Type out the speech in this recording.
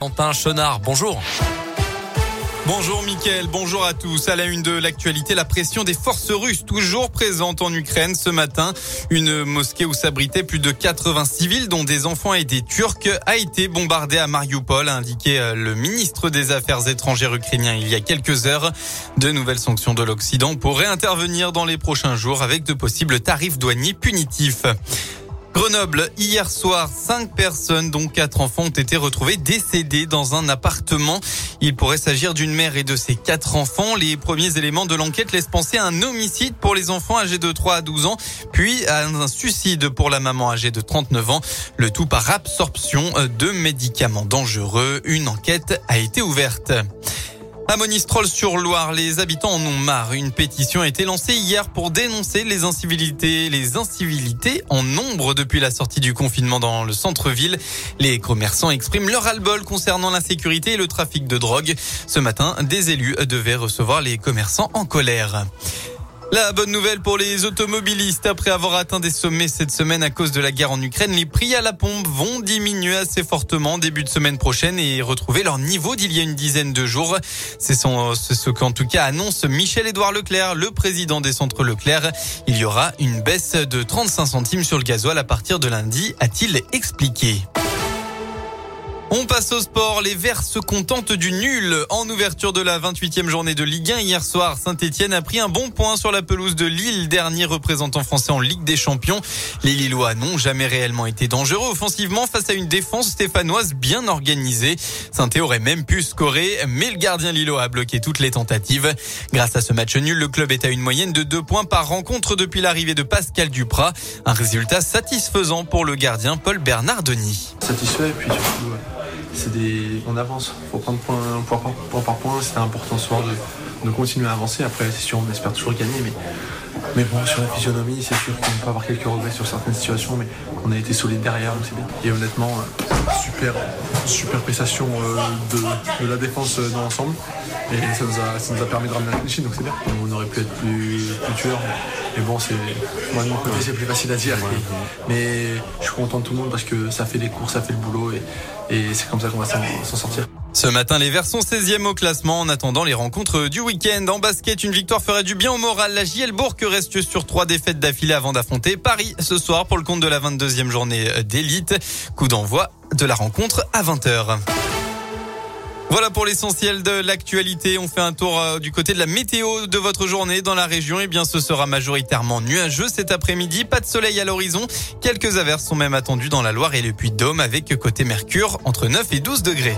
Quentin Chenard, bonjour. Bonjour Mickaël, bonjour à tous. À la une de l'actualité, la pression des forces russes toujours présentes en Ukraine ce matin. Une mosquée où s'abritaient plus de 80 civils dont des enfants et des Turcs a été bombardée à Mariupol, a indiqué euh, le ministre des Affaires étrangères ukrainien il y a quelques heures. De nouvelles sanctions de l'Occident pourraient intervenir dans les prochains jours avec de possibles tarifs douaniers punitifs. Grenoble, hier soir, cinq personnes, dont quatre enfants, ont été retrouvées décédées dans un appartement. Il pourrait s'agir d'une mère et de ses quatre enfants. Les premiers éléments de l'enquête laissent penser à un homicide pour les enfants âgés de 3 à 12 ans, puis à un suicide pour la maman âgée de 39 ans. Le tout par absorption de médicaments dangereux. Une enquête a été ouverte. À Monistrol-sur-Loire, les habitants en ont marre. Une pétition a été lancée hier pour dénoncer les incivilités, les incivilités en nombre depuis la sortie du confinement dans le centre-ville. Les commerçants expriment leur ras-le-bol concernant l'insécurité et le trafic de drogue. Ce matin, des élus devaient recevoir les commerçants en colère. La bonne nouvelle pour les automobilistes, après avoir atteint des sommets cette semaine à cause de la guerre en Ukraine, les prix à la pompe vont diminuer assez fortement début de semaine prochaine et retrouver leur niveau d'il y a une dizaine de jours. C'est ce qu'en tout cas annonce Michel-Édouard Leclerc, le président des centres Leclerc. Il y aura une baisse de 35 centimes sur le gasoil à partir de lundi, a-t-il expliqué. On passe au sport. Les Verts se contentent du nul. En ouverture de la 28e journée de Ligue 1 hier soir, Saint-Etienne a pris un bon point sur la pelouse de Lille, dernier représentant français en Ligue des Champions. Les Lillois n'ont jamais réellement été dangereux offensivement face à une défense stéphanoise bien organisée. saint aurait même pu scorer, mais le gardien lillois a bloqué toutes les tentatives. Grâce à ce match nul, le club est à une moyenne de deux points par rencontre depuis l'arrivée de Pascal Duprat. Un résultat satisfaisant pour le gardien Paul puis surtout, c'est des, on avance. Faut prendre point, point, par point. C'était important ce soir de, de, continuer à avancer. Après, c'est sûr, on espère toujours gagner, mais, mais bon, sur la physionomie, c'est sûr qu'on peut avoir quelques regrets sur certaines situations, mais on a été solide derrière, donc c'est bien. Et honnêtement, euh, super, super prestation euh, de, de la défense euh, dans l'ensemble. Et ça nous, a, ça nous a permis de ramener la clean donc c'est bien. On aurait pu être plus, plus tueur. Mais bon, c'est moi de mon côté, c'est plus facile à dire. Mais je suis content de tout le monde parce que ça fait les courses, ça fait le boulot et, et c'est comme ça qu'on va s'en sortir. Ce matin, les Verts sont 16e au classement en attendant les rencontres du week-end. En basket, une victoire ferait du bien au moral. La JL Bourg reste sur trois défaites d'affilée avant d'affronter Paris ce soir pour le compte de la 22e journée d'élite. Coup d'envoi de la rencontre à 20h. Voilà pour l'essentiel de l'actualité. On fait un tour euh, du côté de la météo de votre journée dans la région. Eh bien, ce sera majoritairement nuageux cet après-midi. Pas de soleil à l'horizon. Quelques averses sont même attendues dans la Loire et le Puy-de-Dôme avec côté Mercure entre 9 et 12 degrés.